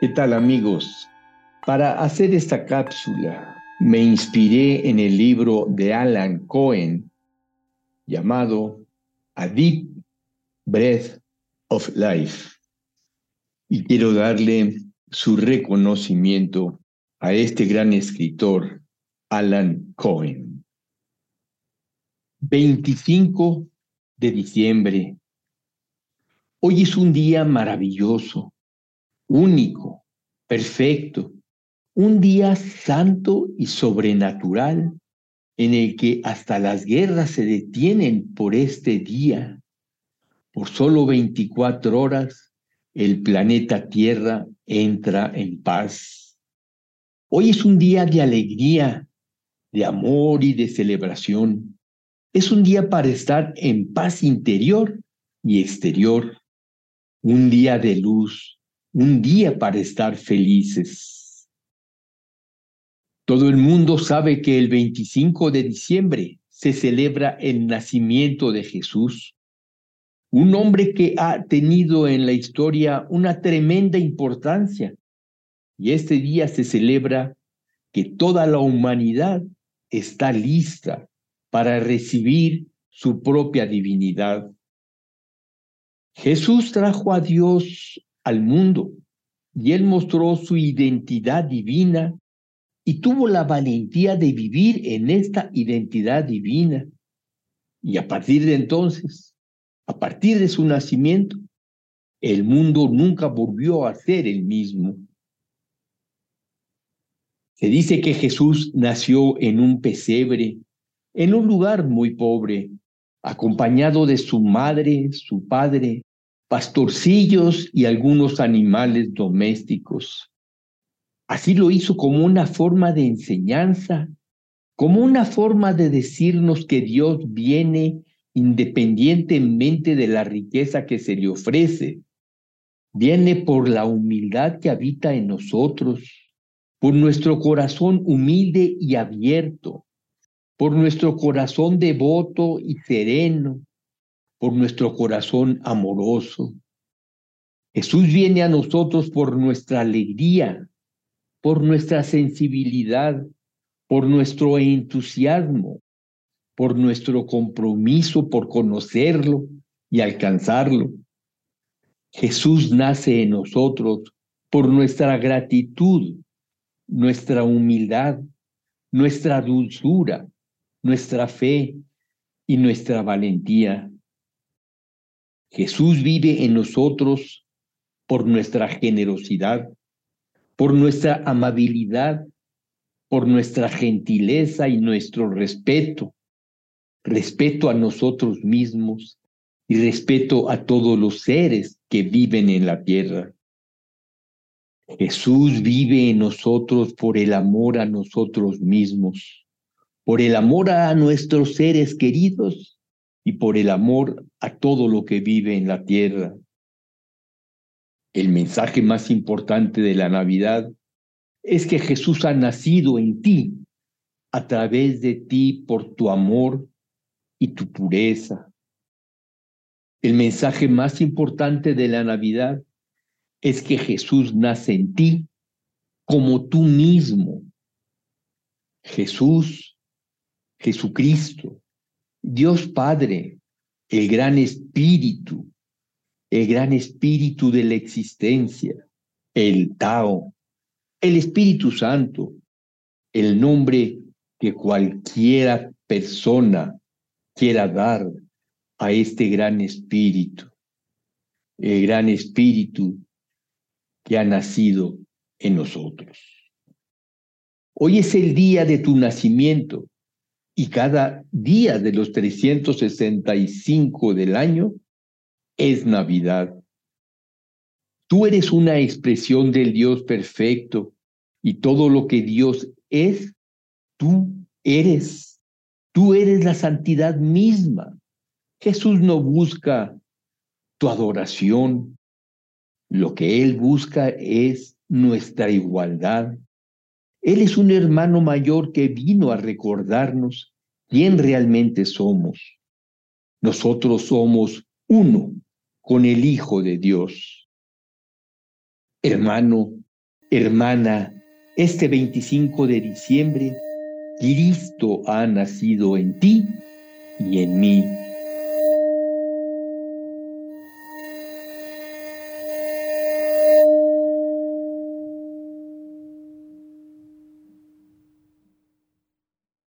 ¿Qué tal amigos? Para hacer esta cápsula me inspiré en el libro de Alan Cohen llamado A Deep Breath of Life y quiero darle su reconocimiento a este gran escritor, Alan Cohen. 25 de diciembre. Hoy es un día maravilloso, único, perfecto, un día santo y sobrenatural en el que hasta las guerras se detienen por este día. Por solo 24 horas el planeta Tierra entra en paz. Hoy es un día de alegría, de amor y de celebración. Es un día para estar en paz interior y exterior. Un día de luz, un día para estar felices. Todo el mundo sabe que el 25 de diciembre se celebra el nacimiento de Jesús, un hombre que ha tenido en la historia una tremenda importancia. Y este día se celebra que toda la humanidad está lista para recibir su propia divinidad. Jesús trajo a Dios al mundo y él mostró su identidad divina y tuvo la valentía de vivir en esta identidad divina. Y a partir de entonces, a partir de su nacimiento, el mundo nunca volvió a ser el mismo. Se dice que Jesús nació en un pesebre, en un lugar muy pobre, acompañado de su madre, su padre, pastorcillos y algunos animales domésticos. Así lo hizo como una forma de enseñanza, como una forma de decirnos que Dios viene independientemente de la riqueza que se le ofrece. Viene por la humildad que habita en nosotros, por nuestro corazón humilde y abierto, por nuestro corazón devoto y sereno, por nuestro corazón amoroso. Jesús viene a nosotros por nuestra alegría, por nuestra sensibilidad, por nuestro entusiasmo, por nuestro compromiso por conocerlo y alcanzarlo. Jesús nace en nosotros por nuestra gratitud, nuestra humildad, nuestra dulzura, nuestra fe y nuestra valentía. Jesús vive en nosotros por nuestra generosidad, por nuestra amabilidad, por nuestra gentileza y nuestro respeto, respeto a nosotros mismos y respeto a todos los seres que viven en la tierra. Jesús vive en nosotros por el amor a nosotros mismos, por el amor a nuestros seres queridos y por el amor a todo lo que vive en la tierra. El mensaje más importante de la Navidad es que Jesús ha nacido en ti, a través de ti, por tu amor y tu pureza. El mensaje más importante de la Navidad es que Jesús nace en ti como tú mismo. Jesús, Jesucristo, Dios Padre, el gran espíritu, el gran espíritu de la existencia, el Tao, el Espíritu Santo, el nombre que cualquiera persona quiera dar a este gran espíritu, el gran espíritu que ha nacido en nosotros. Hoy es el día de tu nacimiento y cada día de los 365 del año es Navidad. Tú eres una expresión del Dios perfecto y todo lo que Dios es, tú eres. Tú eres la santidad misma. Jesús no busca tu adoración. Lo que Él busca es nuestra igualdad, él es un hermano mayor que vino a recordarnos quién realmente somos. Nosotros somos uno con el Hijo de Dios. Hermano, Hermana, este 25 de diciembre, Cristo ha nacido en ti y en mí.